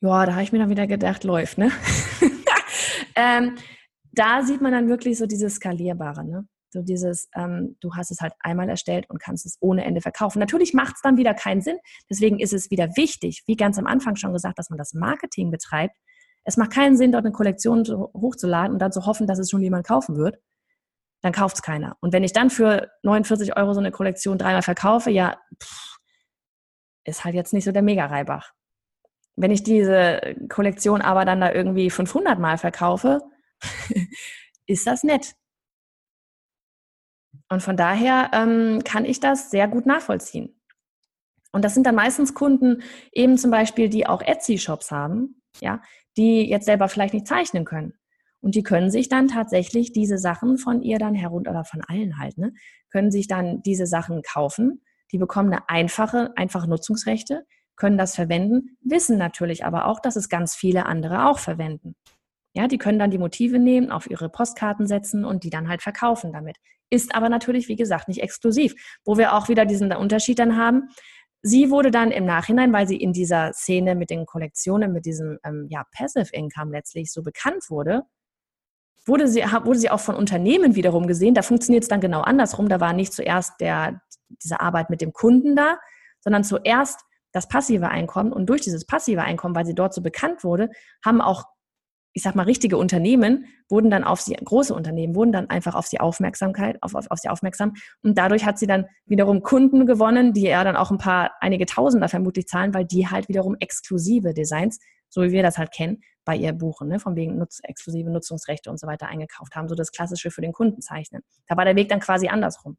ja, da habe ich mir dann wieder gedacht, läuft, ne? ähm, da sieht man dann wirklich so dieses Skalierbare, ne? So dieses, ähm, du hast es halt einmal erstellt und kannst es ohne Ende verkaufen. Natürlich macht es dann wieder keinen Sinn. Deswegen ist es wieder wichtig, wie ganz am Anfang schon gesagt, dass man das Marketing betreibt, es macht keinen Sinn, dort eine Kollektion hochzuladen und dann zu hoffen, dass es schon jemand kaufen wird. Dann kauft es keiner. Und wenn ich dann für 49 Euro so eine Kollektion dreimal verkaufe, ja, pff, ist halt jetzt nicht so der Mega-Reibach. Wenn ich diese Kollektion aber dann da irgendwie 500 Mal verkaufe, ist das nett. Und von daher ähm, kann ich das sehr gut nachvollziehen. Und das sind dann meistens Kunden eben zum Beispiel, die auch Etsy-Shops haben, ja, die jetzt selber vielleicht nicht zeichnen können. Und die können sich dann tatsächlich diese Sachen von ihr dann herunter, oder von allen halt, ne, können sich dann diese Sachen kaufen. Die bekommen eine einfache, einfache Nutzungsrechte, können das verwenden, wissen natürlich aber auch, dass es ganz viele andere auch verwenden. Ja, die können dann die Motive nehmen, auf ihre Postkarten setzen und die dann halt verkaufen damit. Ist aber natürlich, wie gesagt, nicht exklusiv. Wo wir auch wieder diesen Unterschied dann haben, Sie wurde dann im Nachhinein, weil sie in dieser Szene mit den Kollektionen, mit diesem ähm, ja, Passive Income letztlich so bekannt wurde, wurde sie, wurde sie auch von Unternehmen wiederum gesehen. Da funktioniert es dann genau andersrum. Da war nicht zuerst der, diese Arbeit mit dem Kunden da, sondern zuerst das passive Einkommen. Und durch dieses passive Einkommen, weil sie dort so bekannt wurde, haben auch, ich sag mal, richtige Unternehmen, wurden dann auf sie, große Unternehmen, wurden dann einfach auf sie Aufmerksamkeit, auf, auf, auf sie aufmerksam. Und dadurch hat sie dann wiederum Kunden gewonnen, die ja dann auch ein paar, einige Tausender vermutlich zahlen, weil die halt wiederum exklusive Designs, so wie wir das halt kennen, bei ihr buchen, ne? von wegen Nutz, exklusive Nutzungsrechte und so weiter eingekauft haben, so das Klassische für den Kunden zeichnen. Da war der Weg dann quasi andersrum.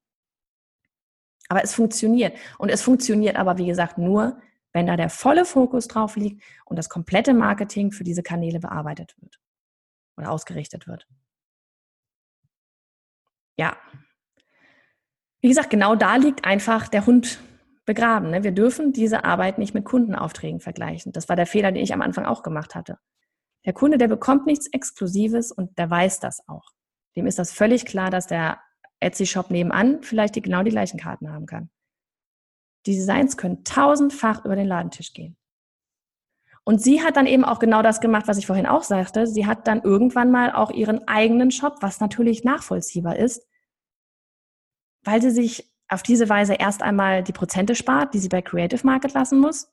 Aber es funktioniert. Und es funktioniert aber, wie gesagt, nur, wenn da der volle Fokus drauf liegt und das komplette Marketing für diese Kanäle bearbeitet wird oder ausgerichtet wird. Ja. Wie gesagt, genau da liegt einfach der Hund begraben. Ne? Wir dürfen diese Arbeit nicht mit Kundenaufträgen vergleichen. Das war der Fehler, den ich am Anfang auch gemacht hatte. Der Kunde, der bekommt nichts Exklusives und der weiß das auch. Dem ist das völlig klar, dass der Etsy-Shop nebenan vielleicht genau die gleichen Karten haben kann. Die Designs können tausendfach über den Ladentisch gehen. Und sie hat dann eben auch genau das gemacht, was ich vorhin auch sagte. Sie hat dann irgendwann mal auch ihren eigenen Shop, was natürlich nachvollziehbar ist, weil sie sich auf diese Weise erst einmal die Prozente spart, die sie bei Creative Market lassen muss.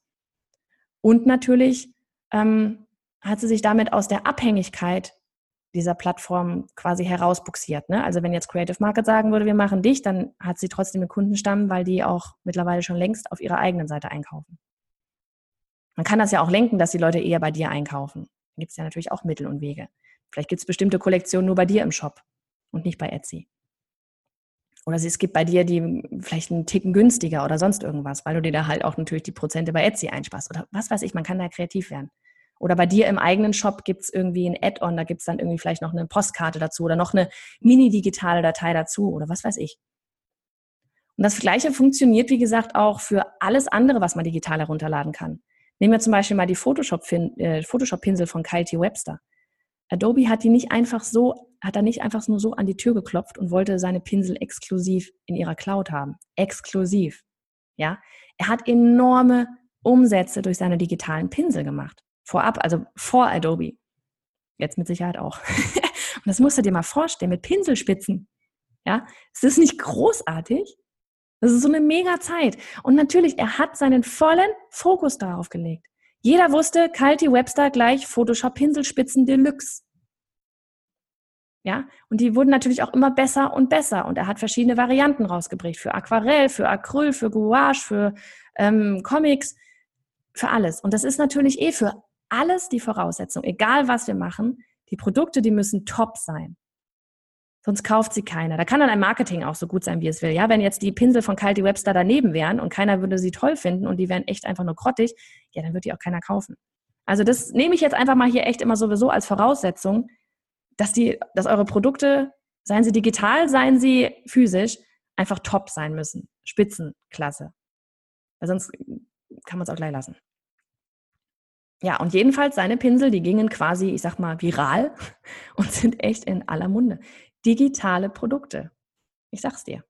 Und natürlich ähm, hat sie sich damit aus der Abhängigkeit dieser Plattform quasi herausbuxiert. Ne? Also wenn jetzt Creative Market sagen würde, wir machen dich, dann hat sie trotzdem einen Kundenstamm, weil die auch mittlerweile schon längst auf ihrer eigenen Seite einkaufen. Man kann das ja auch lenken, dass die Leute eher bei dir einkaufen. Da gibt es ja natürlich auch Mittel und Wege. Vielleicht gibt es bestimmte Kollektionen nur bei dir im Shop und nicht bei Etsy. Oder es gibt bei dir die vielleicht einen Ticken günstiger oder sonst irgendwas, weil du dir da halt auch natürlich die Prozente bei Etsy einsparst. Oder was weiß ich, man kann da kreativ werden. Oder bei dir im eigenen Shop gibt es irgendwie ein Add-on, da gibt es dann irgendwie vielleicht noch eine Postkarte dazu oder noch eine mini-digitale Datei dazu oder was weiß ich. Und das Gleiche funktioniert, wie gesagt, auch für alles andere, was man digital herunterladen kann. Nehmen wir zum Beispiel mal die Photoshop-Pinsel äh, Photoshop von Kyle T. Webster. Adobe hat die nicht einfach so, hat da nicht einfach nur so an die Tür geklopft und wollte seine Pinsel exklusiv in ihrer Cloud haben. Exklusiv. Ja. Er hat enorme Umsätze durch seine digitalen Pinsel gemacht. Vorab, also vor Adobe. Jetzt mit Sicherheit auch. und das musst du dir mal vorstellen, mit Pinselspitzen. Ja, ist das nicht großartig? Das ist so eine mega Zeit. Und natürlich, er hat seinen vollen Fokus darauf gelegt. Jeder wusste, Kalti Webster gleich Photoshop Pinselspitzen Deluxe. Ja, und die wurden natürlich auch immer besser und besser. Und er hat verschiedene Varianten rausgebracht. Für Aquarell, für Acryl, für Gouache, für ähm, Comics, für alles. Und das ist natürlich eh für alles die Voraussetzung, egal was wir machen. Die Produkte, die müssen top sein. Sonst kauft sie keiner. Da kann dann ein Marketing auch so gut sein, wie es will. Ja, wenn jetzt die Pinsel von Kalti Webster daneben wären und keiner würde sie toll finden und die wären echt einfach nur grottig, ja, dann wird die auch keiner kaufen. Also das nehme ich jetzt einfach mal hier echt immer sowieso als Voraussetzung, dass die, dass eure Produkte, seien sie digital, seien sie physisch, einfach top sein müssen. Spitzenklasse. Weil sonst kann man es auch gleich lassen. Ja, und jedenfalls seine Pinsel, die gingen quasi, ich sag mal, viral und sind echt in aller Munde. Digitale Produkte. Ich sag's dir.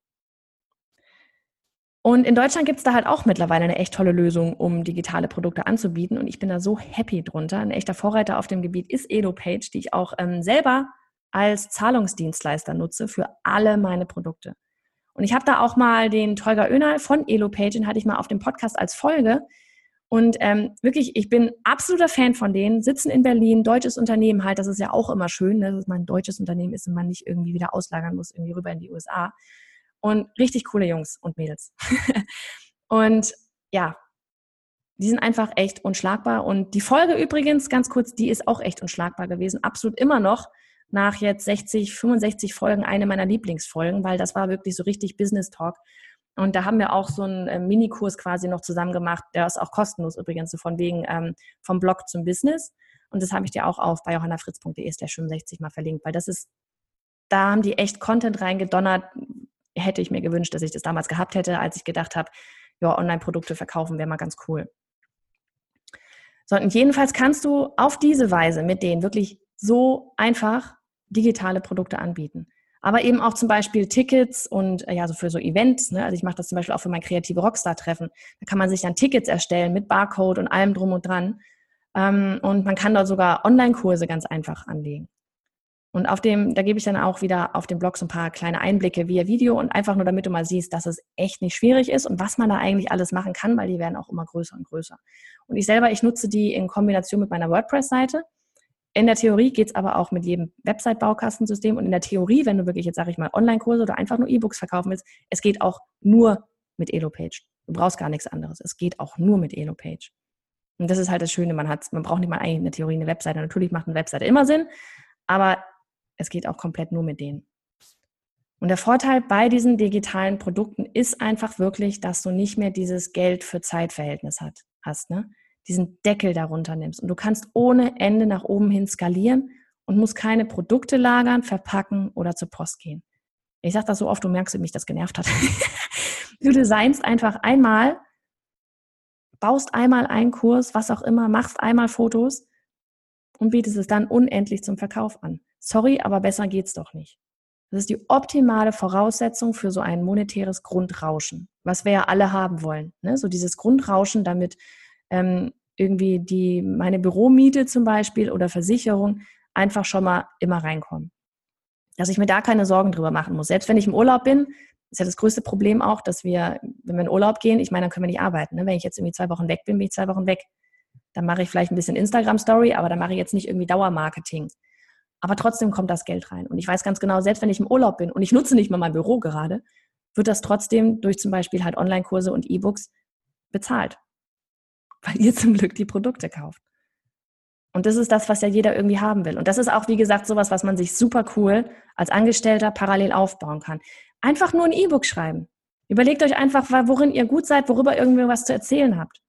Und in Deutschland gibt es da halt auch mittlerweile eine echt tolle Lösung, um digitale Produkte anzubieten. Und ich bin da so happy drunter. Ein echter Vorreiter auf dem Gebiet ist EdoPage, die ich auch ähm, selber als Zahlungsdienstleister nutze für alle meine Produkte. Und ich habe da auch mal den Tolga Önal von EloPage, den hatte ich mal auf dem Podcast als Folge. Und ähm, wirklich, ich bin absoluter Fan von denen, sitzen in Berlin, deutsches Unternehmen halt, das ist ja auch immer schön, ne, dass man ein deutsches Unternehmen ist und man nicht irgendwie wieder auslagern muss, irgendwie rüber in die USA. Und richtig coole Jungs und Mädels. und ja, die sind einfach echt unschlagbar. Und die Folge übrigens, ganz kurz, die ist auch echt unschlagbar gewesen. Absolut immer noch nach jetzt 60, 65 Folgen eine meiner Lieblingsfolgen, weil das war wirklich so richtig Business Talk. Und da haben wir auch so einen äh, Minikurs quasi noch zusammen gemacht, der ist auch kostenlos übrigens, so von wegen ähm, vom Blog zum Business. Und das habe ich dir auch auf bei johannafritz.de der 65 mal verlinkt, weil das ist, da haben die echt Content reingedonnert. Hätte ich mir gewünscht, dass ich das damals gehabt hätte, als ich gedacht habe, ja, Online-Produkte verkaufen wäre mal ganz cool. So, und jedenfalls kannst du auf diese Weise mit denen wirklich so einfach digitale Produkte anbieten aber eben auch zum Beispiel Tickets und äh, ja, so für so Events. Ne? Also ich mache das zum Beispiel auch für mein kreative Rockstar-Treffen. Da kann man sich dann Tickets erstellen mit Barcode und allem drum und dran. Ähm, und man kann dort sogar Online-Kurse ganz einfach anlegen. Und auf dem, da gebe ich dann auch wieder auf dem Blog so ein paar kleine Einblicke via Video und einfach nur, damit du mal siehst, dass es echt nicht schwierig ist und was man da eigentlich alles machen kann, weil die werden auch immer größer und größer. Und ich selber, ich nutze die in Kombination mit meiner WordPress-Seite. In der Theorie geht es aber auch mit jedem Website-Baukastensystem und in der Theorie, wenn du wirklich jetzt, sage ich mal, Online-Kurse oder einfach nur E-Books verkaufen willst, es geht auch nur mit Elopage. Du brauchst gar nichts anderes. Es geht auch nur mit Elopage. Und das ist halt das Schöne, man man braucht nicht mal eigentlich in der Theorie eine Webseite. Natürlich macht eine Webseite immer Sinn, aber es geht auch komplett nur mit denen. Und der Vorteil bei diesen digitalen Produkten ist einfach wirklich, dass du nicht mehr dieses Geld für Zeitverhältnis hat, hast, ne? Diesen Deckel darunter nimmst. Und du kannst ohne Ende nach oben hin skalieren und musst keine Produkte lagern, verpacken oder zur Post gehen. Ich sage das so oft, du merkst, wie mich das genervt hat. du designst einfach einmal, baust einmal einen Kurs, was auch immer, machst einmal Fotos und bietest es dann unendlich zum Verkauf an. Sorry, aber besser geht's doch nicht. Das ist die optimale Voraussetzung für so ein monetäres Grundrauschen, was wir ja alle haben wollen. Ne? So dieses Grundrauschen, damit ähm, irgendwie die, meine Büromiete zum Beispiel oder Versicherung einfach schon mal immer reinkommen. Dass ich mir da keine Sorgen drüber machen muss. Selbst wenn ich im Urlaub bin, ist ja das größte Problem auch, dass wir, wenn wir in Urlaub gehen, ich meine, dann können wir nicht arbeiten. Ne? Wenn ich jetzt irgendwie zwei Wochen weg bin, bin ich zwei Wochen weg. Dann mache ich vielleicht ein bisschen Instagram-Story, aber dann mache ich jetzt nicht irgendwie Dauermarketing. Aber trotzdem kommt das Geld rein. Und ich weiß ganz genau, selbst wenn ich im Urlaub bin und ich nutze nicht mal mein Büro gerade, wird das trotzdem durch zum Beispiel halt Online-Kurse und E-Books bezahlt. Weil ihr zum Glück die Produkte kauft. Und das ist das, was ja jeder irgendwie haben will. Und das ist auch, wie gesagt, sowas, was man sich super cool als Angestellter parallel aufbauen kann. Einfach nur ein E-Book schreiben. Überlegt euch einfach, worin ihr gut seid, worüber irgendwie was zu erzählen habt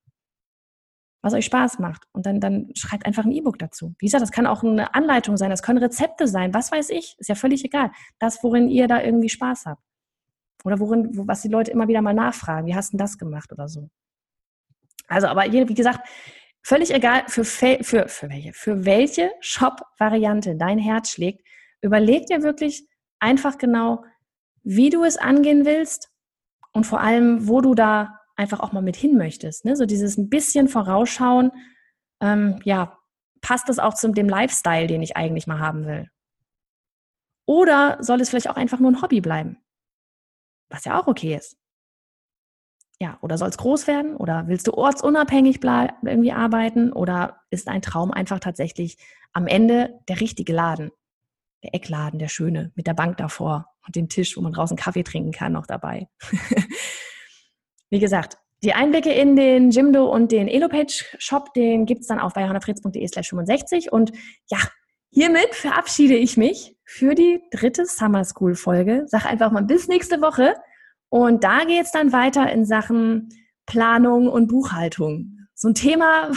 was euch Spaß macht. Und dann, dann schreibt einfach ein E-Book dazu. Wie gesagt, das kann auch eine Anleitung sein, das können Rezepte sein, was weiß ich, ist ja völlig egal. Das, worin ihr da irgendwie Spaß habt. Oder worin, wo, was die Leute immer wieder mal nachfragen, wie hast du das gemacht oder so. Also, aber wie gesagt, völlig egal, für, für, für welche, für welche Shop-Variante dein Herz schlägt, überleg dir wirklich einfach genau, wie du es angehen willst und vor allem, wo du da einfach auch mal mit hin möchtest. Ne? So dieses ein bisschen vorausschauen, ähm, ja, passt das auch zu dem Lifestyle, den ich eigentlich mal haben will? Oder soll es vielleicht auch einfach nur ein Hobby bleiben? Was ja auch okay ist. Ja, oder soll es groß werden? Oder willst du ortsunabhängig irgendwie arbeiten? Oder ist ein Traum einfach tatsächlich am Ende der richtige Laden? Der Eckladen, der schöne, mit der Bank davor und dem Tisch, wo man draußen Kaffee trinken kann, noch dabei. Wie gesagt, die Einblicke in den Jimdo und den Elopage Shop, den gibt es dann auch bei johannafritz.de slash 65. Und ja, hiermit verabschiede ich mich für die dritte Summer School Folge. Sag einfach mal bis nächste Woche. Und da geht es dann weiter in Sachen Planung und Buchhaltung. So ein Thema,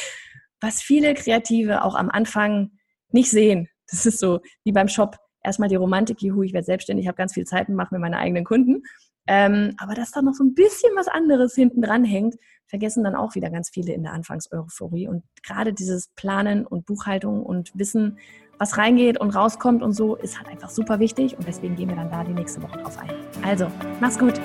was viele Kreative auch am Anfang nicht sehen. Das ist so wie beim Shop. Erstmal die Romantik, juhu, ich werde selbstständig, habe ganz viel Zeit und mache mir meine eigenen Kunden. Ähm, aber dass da noch so ein bisschen was anderes hinten dran hängt, vergessen dann auch wieder ganz viele in der Anfangseuphorie. Und gerade dieses Planen und Buchhaltung und Wissen, was reingeht und rauskommt und so, ist halt einfach super wichtig. Und deswegen gehen wir dann da die nächste Woche drauf ein. Also, mach's gut.